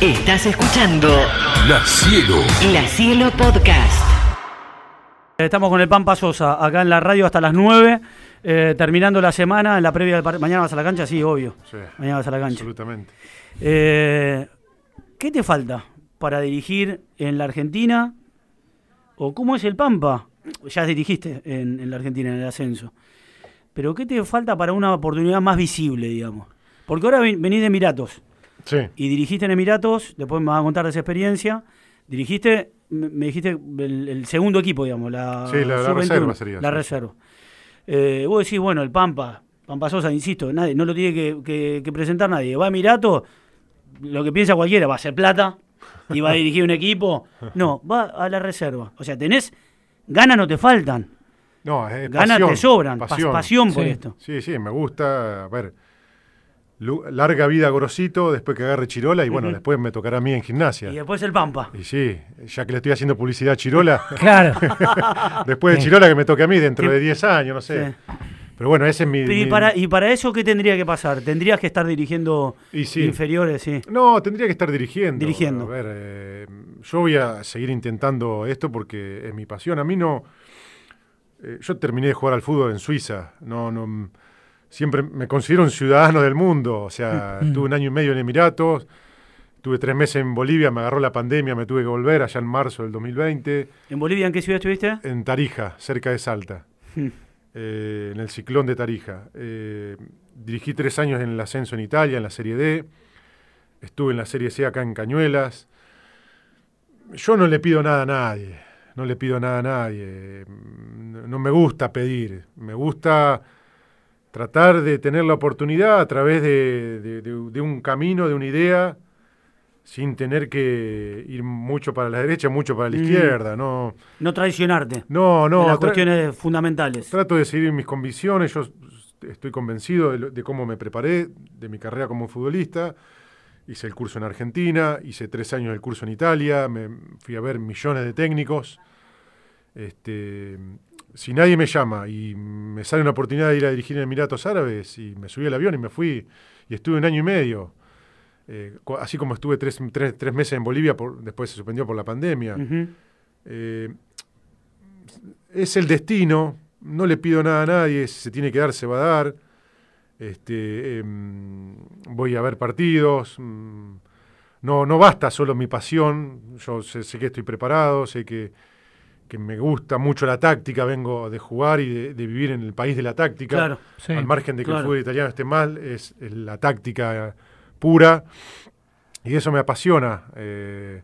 Estás escuchando La Cielo. La Cielo Podcast. Estamos con el Pampa Sosa, acá en la radio hasta las 9, eh, terminando la semana, en la previa del ¿Mañana vas a la cancha? Sí, obvio. Sí, Mañana vas a la cancha. absolutamente. Eh, ¿Qué te falta para dirigir en la Argentina? ¿O cómo es el Pampa? Ya dirigiste en, en la Argentina, en el ascenso. Pero ¿qué te falta para una oportunidad más visible, digamos? Porque ahora ven- venís de Emiratos Sí, y dirigiste en Emiratos, después me vas a contar de esa experiencia. Dirigiste, me me dijiste, el, el segundo equipo, digamos, la, Sí, la- la sub-21, reserva sería, La sí. reserva. Eh, vos decís, bueno, el Pampa, Pampa Sosa, insisto, nadie, no lo tiene que, que- que presentar nadie. Va a Emiratos, lo que piensa cualquiera, va a hacer plata y va a dirigir un equipo. No, va a la reserva. O sea, tenés, ganas no te faltan, no, es ganas pasión, te sobran, pas- pasión, pasión. por Sí. esto. Sí, sí, me gusta. A ver, larga vida Gorosito, después que agarre Chirola, y bueno, después me tocará a mí en gimnasia. Y después el Pampa. Y sí, ya que le estoy haciendo publicidad a Chirola, Claro. después de. Chirola que me toque a mí dentro de 10 años, no sé. Sí. Pero bueno, ese es mi... Y mi- para, y para eso, ¿qué tendría que pasar? ¿Tendrías que estar dirigiendo inferiores? Sí. No, tendría que estar dirigiendo. Dirigiendo. A ver, eh, yo voy a seguir intentando esto porque es mi pasión. A mí no. eh, yo terminé de jugar al fútbol en Suiza. No, no. Siempre me considero un ciudadano del mundo. O sea, Mm. estuve un año y medio en Emiratos. Tuve tres meses en Bolivia, me agarró la pandemia, me tuve que volver allá en marzo del 2020, ¿En Bolivia en qué ciudad estuviste? en Tarija, cerca de Salta, Hmm. eh, en el ciclón de Tarija. Eh, dirigí tres años en el ascenso en Italia, en la Serie D. Estuve en la Serie C acá en Cañuelas. Yo no le pido nada a nadie, no le pido nada a nadie. No me gusta pedir, me gusta tratar de tener la oportunidad a través de, de- de- de un camino, de una idea, sin tener que ir mucho para la derecha, mucho para la Mm. izquierda. No, No traicionarte. no, no. en las cuestiones fundamentales. Trato de seguir mis convicciones, yo estoy convencido de, de cómo me preparé, de mi carrera como futbolista. Hice el curso en Argentina, hice tres años el curso en Italia, me fui a ver millones de técnicos. Este, si nadie me llama y me sale una oportunidad de ir a dirigir en Emiratos Árabes, y me subí al avión y me fui, y estuve un año y medio, eh, así como estuve tres, tres- tres meses en Bolivia, por, después se suspendió por la pandemia. Eh, es el destino, no le pido nada a nadie, si se tiene que dar, se va a dar. Este, em, voy a ver partidos. mm, no, no basta solo mi pasión, yo sé, sé que estoy preparado, sé que, que me gusta mucho la táctica, vengo de jugar y de, de vivir en el país de la táctica. Claro. Sí. Al margen de que claro. el fútbol italiano esté mal, es, es la táctica pura y eso me apasiona. eh,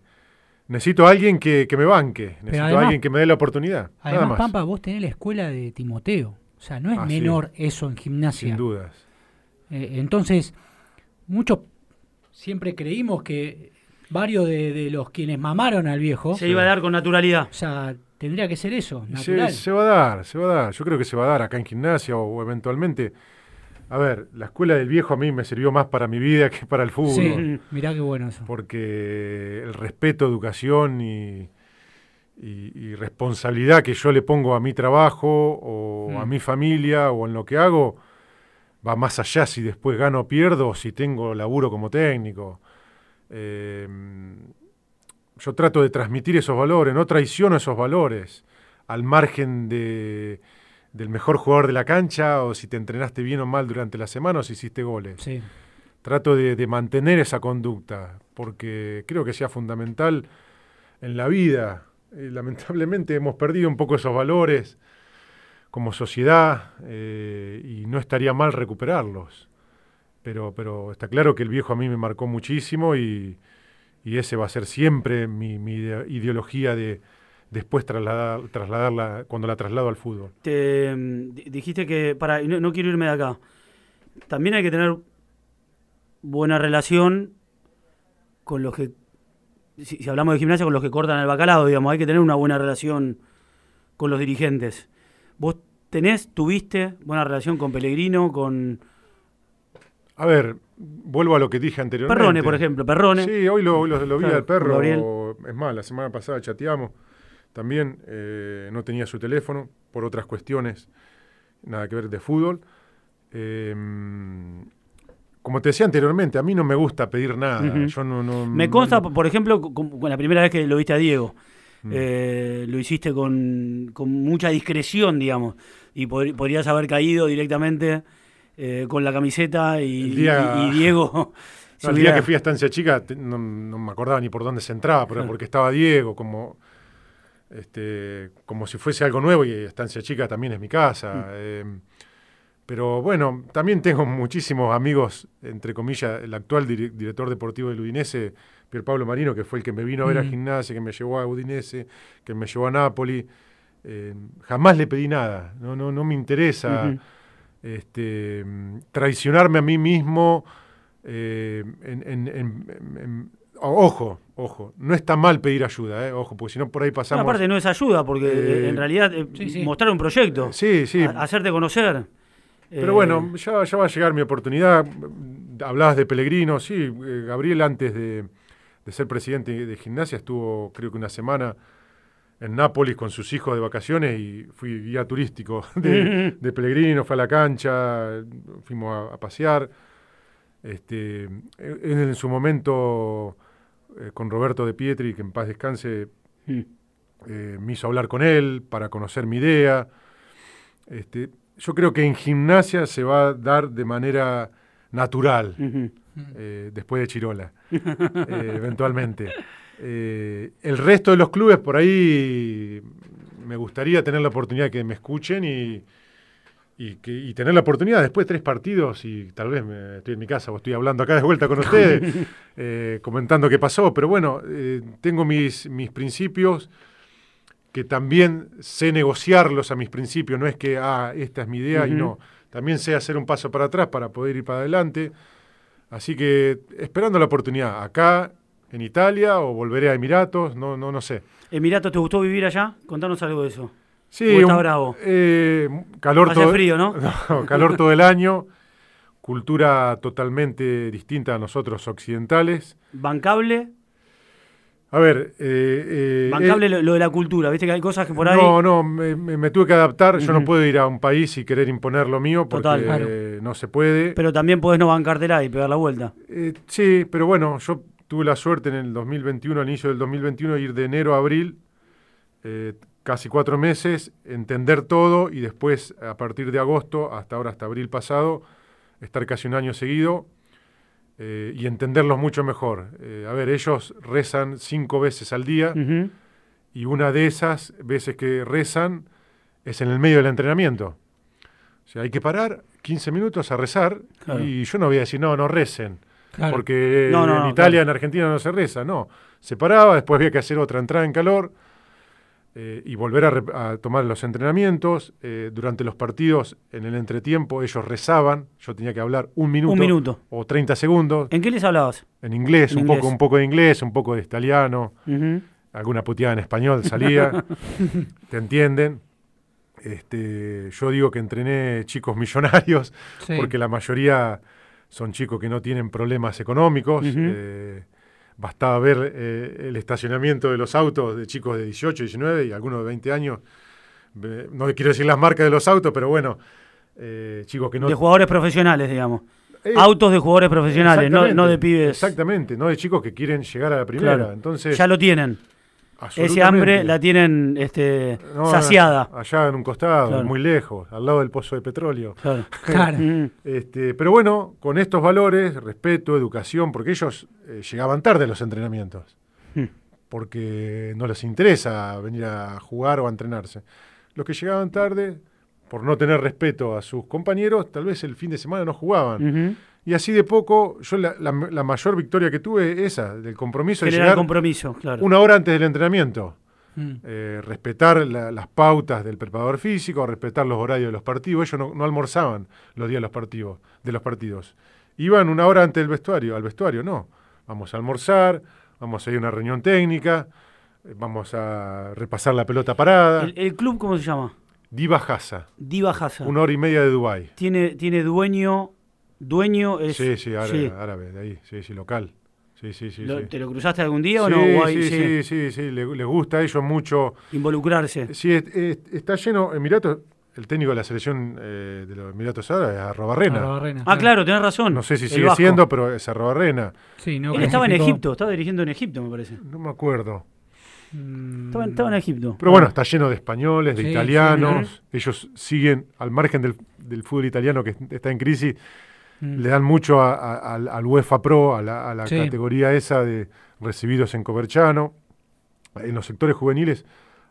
necesito a alguien que, que me banque, necesito a alguien que me dé la oportunidad. nada Además, más, Pampa, vos tenés la escuela de Timoteo. O sea, no es Ah, sí. menor eso en gimnasia. sin dudas. Eh, entonces, muchos siempre creímos que varios de, de los quienes mamaron al viejo, Se iba a dar con naturalidad. o sea, tendría que ser eso, Y Se, natural. se va a dar, se va a dar. Yo creo que se va a dar acá en gimnasia o, o eventualmente. A ver, la escuela del viejo a mí me sirvió más para mi vida que para el fútbol. Sí, mirá qué bueno eso. porque el respeto, educación y, y- y responsabilidad que yo le pongo a mi trabajo o Mm. a mi familia o en lo que hago va más allá si después gano o pierdo o si tengo laburo como técnico. Eh, yo trato de transmitir esos valores, no traiciono esos valores al margen de, del mejor jugador de la cancha o si te entrenaste bien o mal durante la semana o si hiciste goles Sí. trato de, de mantener esa conducta, porque creo que sea fundamental en la vida. Eh, lamentablemente hemos perdido un poco esos valores como sociedad eh, y no estaría mal recuperarlos. Pero, pero está claro que el viejo a mí me marcó muchísimo y, y ese va a ser siempre mi, mi ide- ideología de después trasladar, trasladarla cuando la traslado al fútbol. Te, mm, di- dijiste que, para, no, no quiero irme de acá, también hay que tener buena relación con los que, si, si hablamos de gimnasia, con los que cortan el bacalao, digamos, hay que tener una buena relación con los dirigentes. ¿Vos tenés, tuviste buena relación con Pellegrino, con A ver, vuelvo a lo que dije anteriormente. Perrone, por ejemplo? Perrone. Sí, hoy lo, lo- lo vi Claro, al perro. Gabriel. Es más, la semana pasada chateamos. También eh, no tenía su teléfono por otras cuestiones, nada que ver de fútbol. Eh, como te decía anteriormente, a mí no me gusta pedir nada. Yo no, no- Me consta, no- por ejemplo, con, con la primera vez que lo viste a Diego. Mm. Eh, lo hiciste con, con mucha discreción, digamos, y pod- podrías haber caído directamente eh, con la camiseta y, El día- y- y Diego. No, el día que fui a Estancia Chica no, no me acordaba ni por dónde se entraba, pero porque estaba Diego, como, este, como si fuese algo nuevo y Estancia Chica también es mi casa. Mm. eh, pero bueno, también tengo muchísimos amigos, entre comillas, el actual dire- director deportivo del Udinese, Pier Pablo Marino, que fue el que me vino a ver a Mm. gimnasia, que me llevó a Udinese, que me llevó a Napoli. Eh, jamás le pedí nada, no, no, no me interesa. Este, traicionarme a mí mismo. eh, en, en- en- en- en- o- ojo, ojo, no está mal pedir ayuda, eh, ojo, porque si no por ahí No, pasamos. aparte no es ayuda, porque eh, en realidad eh, sí, sí. mostrar un proyecto, Sí, sí. a- hacerte conocer. Pero Eh, bueno, ya, ya va a llegar mi oportunidad. Hablabas de Pellegrino, sí. Gabriel, antes de, de ser presidente de gimnasia, estuvo creo que una semana en Nápoles con sus hijos de vacaciones y fui guía turístico de, de Pellegrino, fue a la cancha, fuimos a, a pasear. Este, en, en su momento, eh, con Roberto de Pietri, que en paz descanse, mm. eh, me hizo hablar con él para conocer mi idea. Este, yo creo que en gimnasia se va a dar de manera natural, eh, después de Chirola, eventualmente. Eh, el resto de los clubes por ahí me gustaría tener la oportunidad de que me escuchen y, y, que, y tener la oportunidad después de tres partidos y tal vez me, estoy en mi casa o estoy hablando acá de vuelta con ustedes, eh, comentando qué pasó, pero bueno, eh, tengo mis, mis principios que también sé negociarlos a mis principios, no es que, ah, esta es mi idea y no, también sé hacer un paso para atrás para poder ir para adelante. Así que esperando la oportunidad, acá, en Italia, o volveré a Emiratos, no, no, no sé. Emiratos, ¿te gustó vivir allá? Contanos algo de eso. Sí, ¿O está un- bravo? eh, calor Hace todo, frío, ¿no? No, calor todo el año, cultura totalmente distinta a nosotros occidentales. Bancable, A ver, eh, eh, bancable lo, lo de la cultura, viste que hay cosas que por ahí... No, no, me, me- me tuve que adaptar. Yo no puedo ir a un país y querer imponer lo mío porque Total, claro. no se puede. Pero también podés no bancártela y pegar la vuelta. Sí, pero bueno, yo tuve la suerte en el 2021, al inicio del 2021, ir de enero a abril, eh, casi cuatro meses, entender todo y después, a partir de agosto, hasta ahora, hasta abril pasado, estar casi un año seguido eh, y entenderlos mucho mejor. Eh, a ver, ellos rezan cinco veces al día y una de esas veces que rezan es en el medio del entrenamiento. O sea, hay que parar 15 minutos a rezar Claro. y yo no voy a decir, no, no recen. Claro. Porque No, no, en no, Italia, claro. en Argentina no se reza, no. Se paraba, después había que hacer otra entrada en calor eh, y volver a, tomar los entrenamientos. Eh, durante los partidos, en el entretiempo, ellos rezaban. Yo tenía que hablar un minuto, Un minuto. o 30 segundos ¿En qué les hablabas? en inglés, En un, inglés. Poco, un poco de inglés, un poco de italiano, alguna puteada en español salía. ¿Te entienden? Este, yo digo que entrené chicos millonarios Sí. porque la mayoría son chicos que no tienen problemas económicos. Eh, bastaba ver eh, el estacionamiento de los autos de chicos de 18, 19 y algunos de 20 años. Eh, no quiero decir las marcas de los autos, pero bueno, eh, chicos que no... De jugadores profesionales, digamos. Eh, Autos de jugadores profesionales, no, no de pibes. Exactamente, no de chicos que quieren llegar a la primera. Claro. Entonces, Ya lo tienen. Ese hambre la tienen este, No, saciada. Allá en un costado, Claro. muy lejos, al lado del pozo de petróleo. Claro. Claro. Mm. Este, pero bueno, con estos valores, respeto, educación, porque ellos eh, llegaban tarde a los entrenamientos, Hmm. porque no les interesa venir a jugar o a entrenarse. Los que llegaban tarde, por no tener respeto a sus compañeros, tal vez el fin de semana no jugaban. Y así de poco, yo la, la- la mayor victoria que tuve, esa, del compromiso de Generar llegar compromiso, claro. una hora antes del entrenamiento. Mm. Eh, respetar la- las pautas del preparador físico, respetar los horarios de los partidos. Ellos no, no almorzaban los días de los partidos, de los partidos. Iban una hora antes del vestuario, al vestuario, no. Vamos a almorzar, vamos a ir a una reunión técnica, eh, vamos a repasar la pelota parada. El, el club, ¿cómo se llama? Diva Hasa, Diva Hasa. una hora y media de Dubái. Tiene, tiene dueño, dueño es... Sí, sí, árabe, sí. árabe, de ahí, sí, sí, local. Sí, sí, sí. Lo- sí. ¿Te lo cruzaste algún día o Sí, no? O hay- sí, sí, sí, sí, sí, le, le gusta a ellos mucho. Involucrarse. Sí, es- es- está lleno, Emiratos el técnico de la selección eh, de los Emiratos Árabes es Arrobarrena. Arrobarrena, Ah, claro, tenés razón. No sé si sigue vasco. siendo, pero es Arrobarrena. Sí, no Él estaba en. Egipto, estaba dirigiendo en Egipto, me parece. No me acuerdo. Mm, Estaba, en- estaba en Egipto. Pero bueno, está lleno de españoles, de Sí, italianos. Ellos siguen, al margen del, del fútbol italiano que está en crisis, mm. le dan mucho a- a- al, al UEFA Pro, a la, a la Sí. categoría esa de recibidos en Coverchano. En los sectores juveniles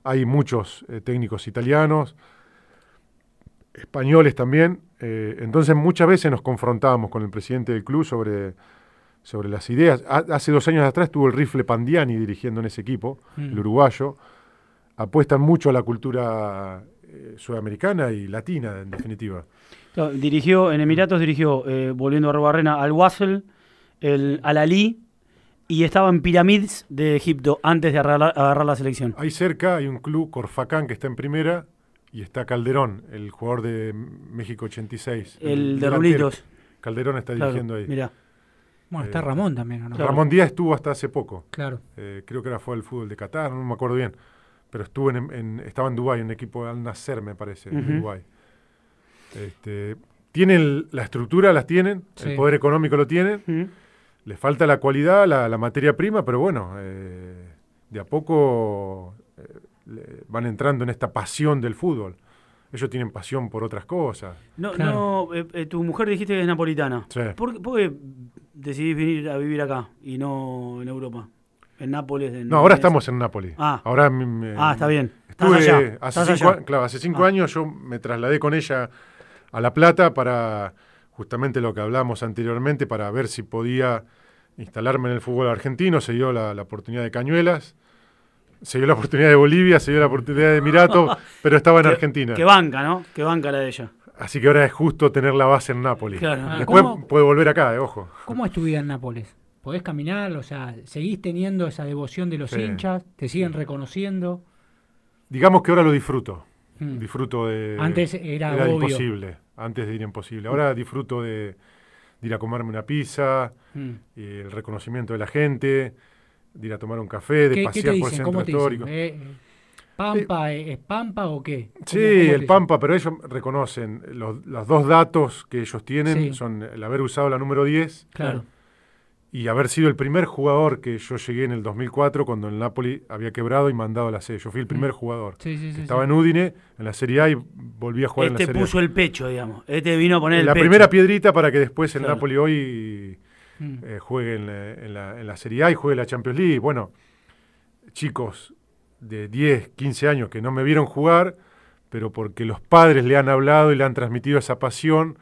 hay muchos eh, técnicos italianos, españoles también. eh, entonces muchas veces nos confrontábamos con el presidente del club sobre, sobre las ideas. Ha- hace dos años atrás estuvo el rifle Pandiani dirigiendo en ese equipo, Mm. el uruguayo. Apuestan mucho a la cultura eh, sudamericana y latina, en definitiva. Claro, Dirigió, en Emiratos dirigió, eh, volviendo a Robarrena, al Wasl, el, al Ali y estaba en Pyramids de Egipto antes de agarrar, agarrar la selección. Ahí cerca hay un club, Corfacán, que está en primera, y está Calderón, el jugador de México 86. El de delantero. Rulitos. Calderón está Claro, dirigiendo ahí. mirá. Bueno, está Eh, Ramón también, ¿o ¿no? Claro. Ramón Díaz estuvo hasta hace poco. Claro. Eh, creo que era fue al fútbol de Qatar, no me acuerdo bien. Pero estuvo en, en- estaba en Dubái, en un equipo de Al Nasser, me parece, en. Dubái. Este, tienen la estructura, las tienen, Sí. el poder económico lo tienen, Mm. les falta la cualidad, la, la materia prima, pero bueno, eh, de a poco eh, le- van entrando en esta pasión del fútbol. Ellos tienen pasión por otras cosas. No, Claro. no eh, eh, tu mujer dijiste que es napolitana. Sí. ¿Por, por qué decidís venir a vivir acá y no en Europa? En Nápoles. En No, ahora en- estamos en Nápoles. Ah. Ahora me- Ah, está bien. Estás Estuve allá, hace estás cinco, allá. claro, hace cinco Ah. años yo me trasladé con ella a La Plata para justamente lo que hablamos anteriormente, para ver si podía instalarme en el fútbol argentino. Se dio la, la oportunidad de Cañuelas, se dio la oportunidad de Bolivia, se dio la oportunidad de Emiratos, pero estaba en Que- Argentina. Que banca, ¿no? Que banca la de ella. Así que ahora es justo tener la base en Nápoles. Claro. Después ¿cómo? puede volver acá, eh, ojo. ¿Cómo es tu vida en Nápoles? ¿Podés caminar? O sea, ¿seguís teniendo esa devoción de los Sí. hinchas? ¿Te siguen reconociendo? Digamos que ahora lo disfruto. Mm. Disfruto de. Antes era obvio. imposible. Antes de ir imposible. Ahora disfruto de, de ir a comerme una pizza, Mm. el reconocimiento de la gente, de ir a tomar un café, de ¿Qué, qué pasear por el centro ¿Cómo te histórico. dicen? Eh, ¿Pampa eh, es Pampa o qué? ¿Cómo- Sí, el? Pampa, pero ellos reconocen los, los dos datos que ellos tienen Sí. son el haber usado la número 10 Claro. Y haber sido el primer jugador que yo llegué en el 2004 cuando el Napoli había quebrado y mandado a la C. Yo fui el primer jugador. Sí, sí, sí. Estaba sí. en Udine, en la Serie A y volví a jugar en Este la Serie A. puso el pecho, digamos. Este vino a poner el la primera piedrita para que después el Claro. Napoli hoy Mm. eh, juegue en la, en, la, en la Serie A y juegue la Champions League. Bueno, chicos de 10, 15 años que no me vieron jugar, pero porque los padres le han hablado y le han transmitido esa pasión.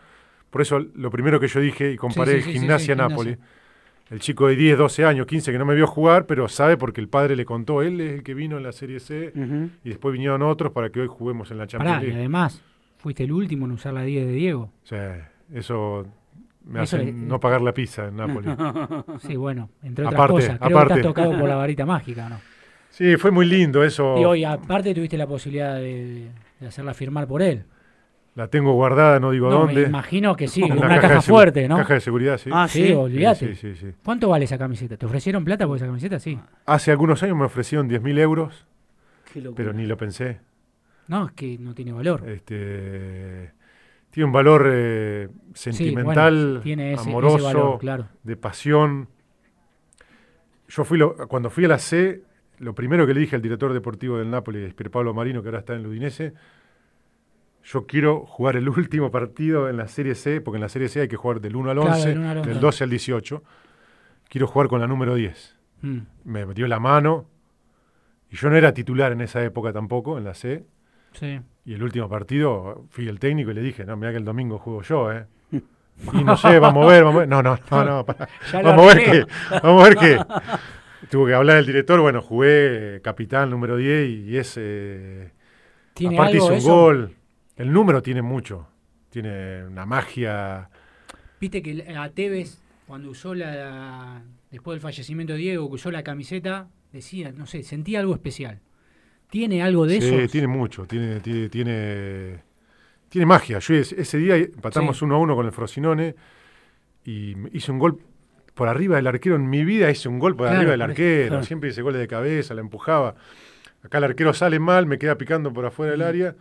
Por eso lo primero que yo dije y comparé Sí, el sí, gimnasia. Gimnasia. El chico de 10, 12 años, 15 que no me vio jugar, pero sabe porque el padre le contó, él es el que vino en la Serie C y después vinieron otros para que hoy juguemos en la Champions Pará, y además, fuiste el último en usar la 10 de Diego. O sea, eso me Eso hace es- no pagar la pizza en Nápoles. Sí, bueno, entre otras Aparte, cosas. Creo aparte. que estás tocado por la varita mágica, ¿no? Sí, fue muy lindo eso. Y hoy, aparte, tuviste la posibilidad de, de hacerla firmar por él. La tengo guardada, no digo No, me dónde. imagino que sí, En una, caja fuerte, ¿no? Caja de seguridad, sí. Ah, sí, sí. olvídate. Sí, sí, sí, sí. ¿Cuánto vale esa camiseta? ¿Te ofrecieron plata por esa camiseta? Sí. Hace algunos años me ofrecieron 10.000 euros, Qué locura. pero ni lo pensé. No, es que no tiene valor. Este, tiene un valor eh, Sí, sentimental, bueno, tiene ese, ese amoroso, valor, claro. de pasión. Yo fui lo- cuando fui a la C, lo primero que le dije al director deportivo del Nápoles, Pier Pablo Marino, que ahora está en el Udinese, yo quiero jugar el último partido en la Serie C, porque en la Serie C hay que jugar del 1 al Claro, 11, del 1 al 11. del 12 al 18. Quiero jugar con la número 10. Mm. Me dio la mano, y yo no era titular en esa época tampoco, en la C, Sí. y el último partido fui el técnico y le dije, no, mira que el domingo juego yo, ¿eh? Y no sé, vamos a ver, vamos a ver. No, no, no, no. Vamos a ver qué. Vamos a ver qué. Tuvo que hablar el director, bueno, jugué eh, capitán número 10 y es... eh, ¿Tiene aparte algo hizo un eso? gol. El número tiene mucho. Tiene una magia. Viste que a Tevez, cuando usó la. Después del fallecimiento de Diego, que usó la camiseta, decía, no sé, sentía algo especial. ¿Tiene algo de Sí, eso? tiene mucho. Tiene, tiene, tiene, tiene magia. Yo ese, ese día empatamos Sí. uno a uno con el Frosinone y hice un gol por arriba del arquero. En mi vida hice un gol por Claro, arriba del arquero. claro. Siempre hice goles de cabeza, la empujaba. Acá el arquero sale mal, me queda picando por afuera del área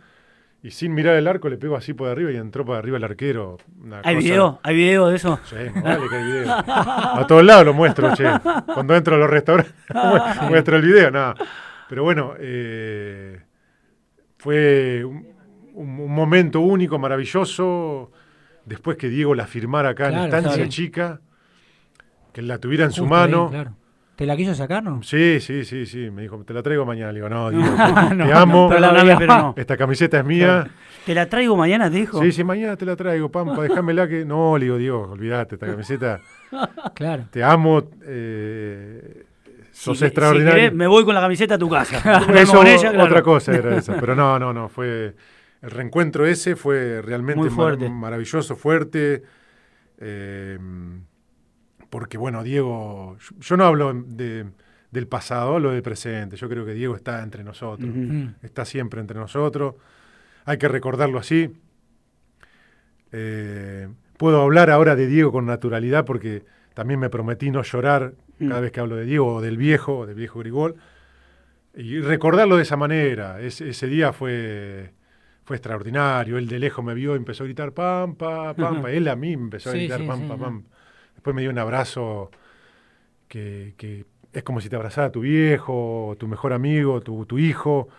y sin mirar el arco le pego así por arriba y entró por arriba el arquero. Una ¿Hay cosa- video? ¿Hay video de eso? Sí, vale que hay video. A todos lados lo muestro, che. Cuando entro a los restaurantes mu- muestro el video, nada. Pero bueno, eh, fue un, momento único, maravilloso. Después que Diego la firmara acá en Claro, la estancia chica, que la tuviera en su Justo ahí, mano. claro. ¿Te la quiso sacar, no? Sí, sí, sí, sí. Me dijo, te la traigo mañana. Le digo, no, Diego, No, te no, amo. pero Perdóname, no. Esta camiseta es mía. ¿Te la traigo mañana, te dijo? Sí, sí, mañana te la traigo, Pampa, déjamela que. No, le digo, Diego, olvídate, esta camiseta. Claro. Te amo. eh, sos extraordinario. Si querés, me voy con la camiseta a tu casa. Eso, con ella, claro. otra cosa era esa. Pero no, no, no. Fue. El reencuentro ese fue realmente Muy mar- fuerte. maravilloso, fuerte. eh, porque, bueno, Diego. Yo, no hablo de- del pasado, hablo del presente. Yo creo que Diego está entre nosotros. Mm. Está siempre entre nosotros. Hay que recordarlo así. Eh, puedo hablar ahora de Diego con naturalidad porque también me prometí no llorar cada Mm. vez que hablo de Diego o del viejo, o del viejo Grigol. Y recordarlo de esa manera. Ese, ese día fue, fue extraordinario. Él de lejos me vio y empezó a gritar pampa, pampa. Él a mí me empezó a Sí, gritar sí, pampa, sí, pampa. Después me dio un abrazo que, que es como si te abrazara tu viejo, tu mejor amigo, tu, tu hijo.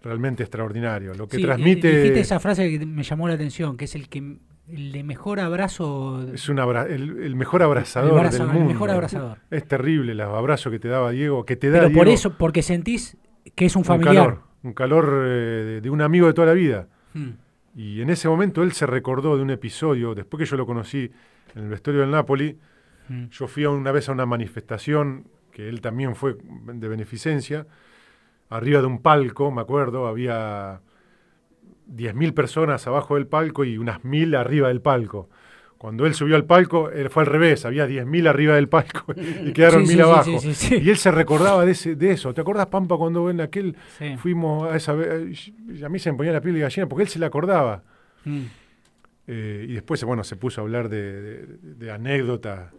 Realmente extraordinario. Lo que Sí, eh, transmite Dijiste esa frase que me llamó la atención, que es el que el mejor abrazo. es un abra- el, el mejor abrazador el del el mundo. mejor abrazador. Es terrible los abrazos que te daba Diego, que te da Pero por eso, porque sentís que es un un familiar. calor, un calor eh, de, de un amigo de toda la vida. Mm. Y en ese momento él se recordó de un episodio, después que yo lo conocí en el vestuario del Napoli, Mm. yo fui una vez a una manifestación que él también fue de beneficencia, arriba de un palco, me acuerdo, había 10.000 personas abajo del palco y unas 1.000 arriba del palco. Cuando él subió al palco, él fue al revés, había 10.000 arriba del palco y quedaron Sí, 1.000 sí, sí, abajo. sí. Y él se recordaba de, ese, de eso. ¿Te acordás, Pampa, cuando en aquel fuimos a esa vez? Y a mí se me ponía la piel de gallina porque él se le acordaba. Mm. Eh, y después, bueno, se puso a hablar de, de- de anécdotas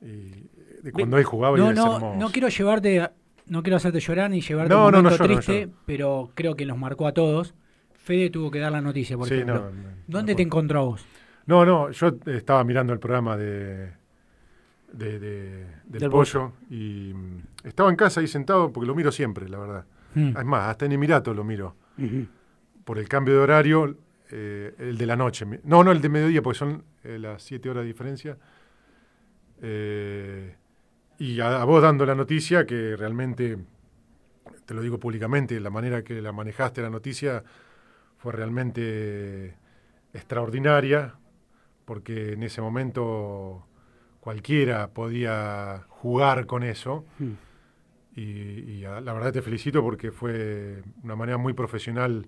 y de cuando él jugaba y No, es no, no quiero llevarte, no quiero hacerte llorar ni llevarte No, un no, no momento lloro, triste, pero creo que nos marcó a todos. Fede tuvo que dar la noticia, por Sí, ejemplo. no, no, me ¿Dónde te encontró a vos? No, no, yo estaba mirando el programa de, de- de- del, Del pollo y mm, estaba en casa ahí sentado porque lo miro siempre, la verdad. Mm. Es más, hasta en Emiratos lo miro. Por el cambio de horario, eh, el de la noche. No, no, el de mediodía, porque son eh, las 7 horas de diferencia. Eh, y a, a vos dando la noticia, que realmente, te lo digo públicamente, la manera que la manejaste la noticia fue realmente extraordinaria, porque en ese momento cualquiera podía jugar con eso. Mm. Y, y a- la verdad te felicito porque fue una manera muy profesional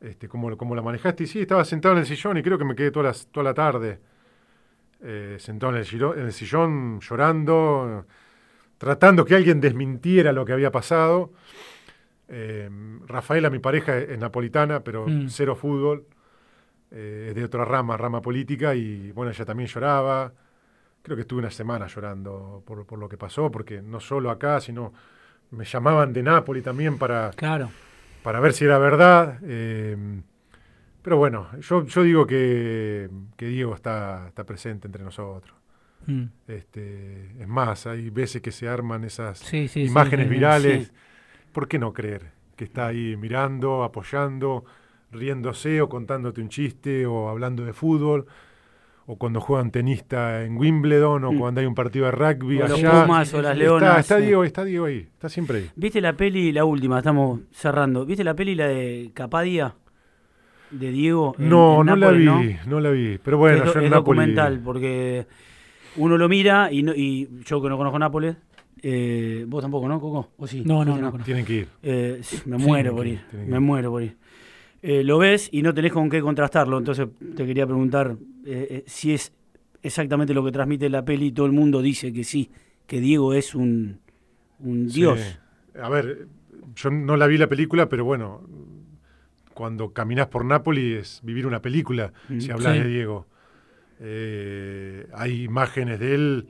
este, como, como la manejaste. Y sí, estaba sentado en el sillón y creo que me quedé toda la, toda la tarde eh, sentado en el, giro- en el sillón llorando, tratando que alguien desmintiera lo que había pasado. Eh, Rafaela, mi pareja, es napolitana, pero Mm. cero fútbol. Eh, es de otra rama, rama política, y bueno, ella también lloraba. Creo que estuve una semana llorando por, por lo que pasó, porque no solo acá, sino me llamaban de Nápoli también para, Claro. Para ver si era verdad. eh, pero bueno, yo, yo digo que, que Diego está, está presente entre nosotros. Mm. Este, es más, hay veces que se arman esas Sí, sí, sí, imágenes sí, virales. ¿Por qué no creer que está ahí mirando, apoyando, riéndose o contándote un chiste o hablando de fútbol? O cuando juegan tenista en Wimbledon o Mm. cuando hay un partido de rugby O los allá. Pumas o las Está- Leonas. Está, sí. Diego, está Diego ahí, está siempre ahí. ¿Viste la peli, la última, estamos cerrando? ¿Viste la peli, la de Capadia? De Diego. en- No, en no Nápoles, la vi, no la vi. Pero bueno, es, yo en es Nápoles- documental, porque uno lo mira y, no- y yo que no conozco Nápoles, eh, vos tampoco, ¿no, Coco? ¿O sí? No, no, ¿Viste, no. Tienen que ir. Eh, me muero por ir, me muero por ir. Eh, lo ves y no tenés con qué contrastarlo, entonces te quería preguntar eh, eh, si es exactamente lo que transmite la peli todo el mundo dice que sí, que Diego es un, un Sí. dios. A ver, yo no la vi la película, pero bueno, cuando caminás por Nápoles es vivir una película, Mm, si hablas sí. de Diego. Eh, hay imágenes de él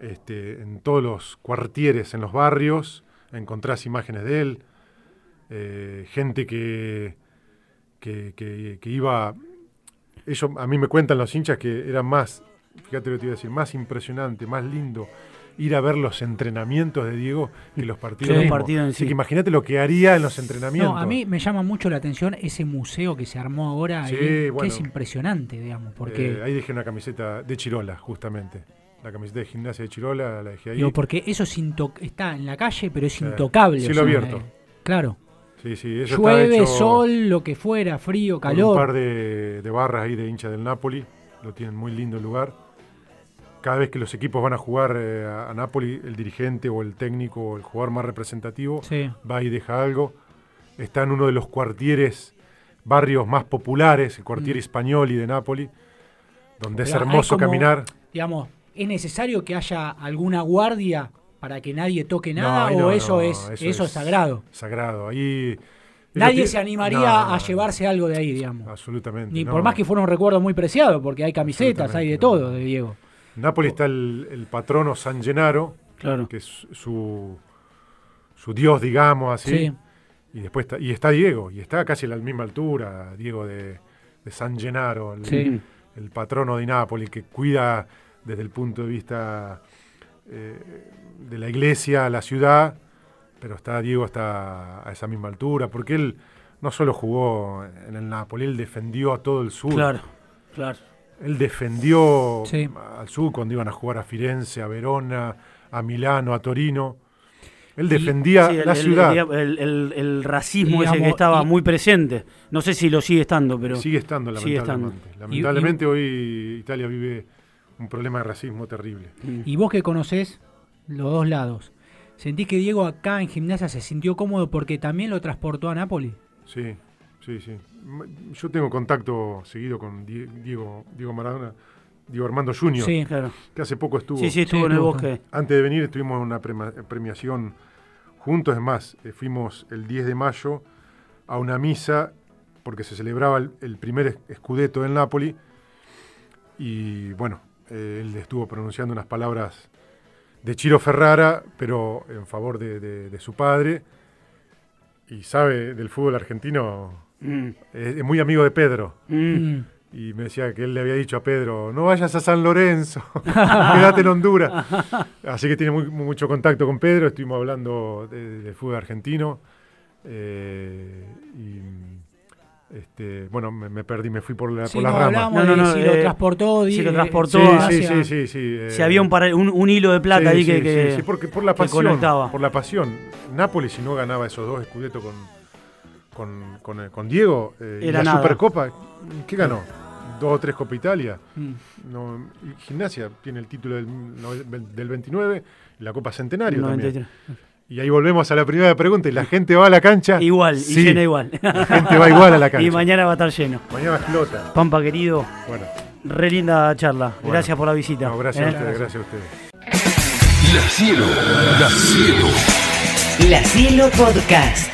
este, en todos los cuartieres, en los barrios, encontrás imágenes de él. Eh, gente que, que, que- que iba. Ellos, a mí me cuentan los hinchas que era más, fíjate lo que te iba a decir, más impresionante, más lindo ir a ver los entrenamientos de Diego que los partidos. Sí. partidos Así sí. que imagínate lo que haría en los entrenamientos. No, a mí me llama mucho la atención ese museo que se armó ahora, Sí, ahí, que bueno. es impresionante, digamos, porque, Eh, ahí dejé una camiseta de Chirola, justamente. La camiseta de gimnasia de Chirola la dejé ahí. digo, porque eso es está en la calle, pero es intocable. Cielo abierto. eh, claro. Sí, sí, eso está Llueve, sol, lo que fuera, frío, calor. un par de, de barras ahí de hincha del Napoli. Lo tienen muy lindo el lugar. Cada vez que los equipos van a jugar eh, a, a Napoli, el dirigente o el técnico o el jugador más representativo Sí. va y deja algo. Está en uno de los cuartieres, barrios más populares, el cuartier Mm. español de Napoli, donde es hermoso como- caminar. Digamos, ¿es necesario que haya alguna guardia para que nadie toque nada o no, eso, no, es, eso, es sagrado? Sagrado. Ahí. Nadie se animaría a llevarse algo de ahí, digamos. Absolutamente. Ni por más que fuera un recuerdo muy preciado, porque hay camisetas, hay de todo de Diego. Nápoli está el, el patrono San Gennaro, Claro. que es su, su dios, digamos así. Sí. Y después está, y está Diego, y está casi a la misma altura, Diego de, de San Gennaro, el, Sí. el patrono de Nápoles, que cuida desde el punto de vista eh, de la iglesia, la ciudad, pero está Diego está a esa misma altura, porque él no solo jugó en el Napoli, él defendió a todo el sur. Claro, claro. Él defendió Sí. al sur cuando iban a jugar a Firenze, a Verona, a Milano, a Torino. Él Y- defendía Sí, el, la el- ciudad. el- el- el racismo ese que estaba y- muy presente. No sé si lo sigue estando, pero. sigue estando, sigue estando. lamentablemente. Lamentablemente hoy Italia vive un problema de racismo terrible. Y vos que conocés los dos lados, ¿sentís que Diego acá en gimnasia se sintió cómodo porque también lo transportó a Nápoles? Sí, sí, sí. Yo tengo contacto seguido con Die- Diego, Diego Maradona, Diego Armando Junior, Sí. Claro. que hace poco estuvo. Sí, sí, estuvo Sí, en el bosque. Antes de venir estuvimos en una premiación juntos, es más, eh, fuimos el 10 de mayo a una misa porque se celebraba el, el primer es- Scudetto del Napoli y bueno, eh, él estuvo pronunciando unas palabras de Chiro Ferrara, pero en favor de, de- de su padre y sabe del fútbol argentino, Mm. es, es muy amigo de Pedro. Mm. Y me decía que él le había dicho a Pedro, no vayas a San Lorenzo, quédate en Honduras. Así que tiene muy- mucho contacto con Pedro, estuvimos hablando de, de fútbol argentino. eh, y este, bueno, me, me perdí, me fui por, la, Sí, por no, las ramas. hablábamos No, no, de no, si lo transportó. si lo transportó Sí, sí, sí, sí, sí. eh, Si había un, para- un, un hilo de plata sí, ahí sí, que. sí, que- sí, porque por la pasión, conectaba. por la pasión. Nápoles si no ganaba esos dos escudetos con, con, con, eh, con Diego, eh, y Era la nada. Supercopa, ¿qué ganó? Dos o tres Copa Italia. Mm. No, y Gimnasia tiene el título del, del 29 y la Copa Centenario también. 93. Y ahí volvemos a la primera pregunta y la gente va a la cancha. Igual, Sí, y llena igual. La gente va igual a la cancha. y mañana va a estar lleno. Mañana explota. Pampa querido, Bueno, re linda charla. Bueno. Gracias por la visita. no, gracias ¿Eh? a ustedes, gracias a ustedes. La Cielo, La Cielo. La Cielo Podcast.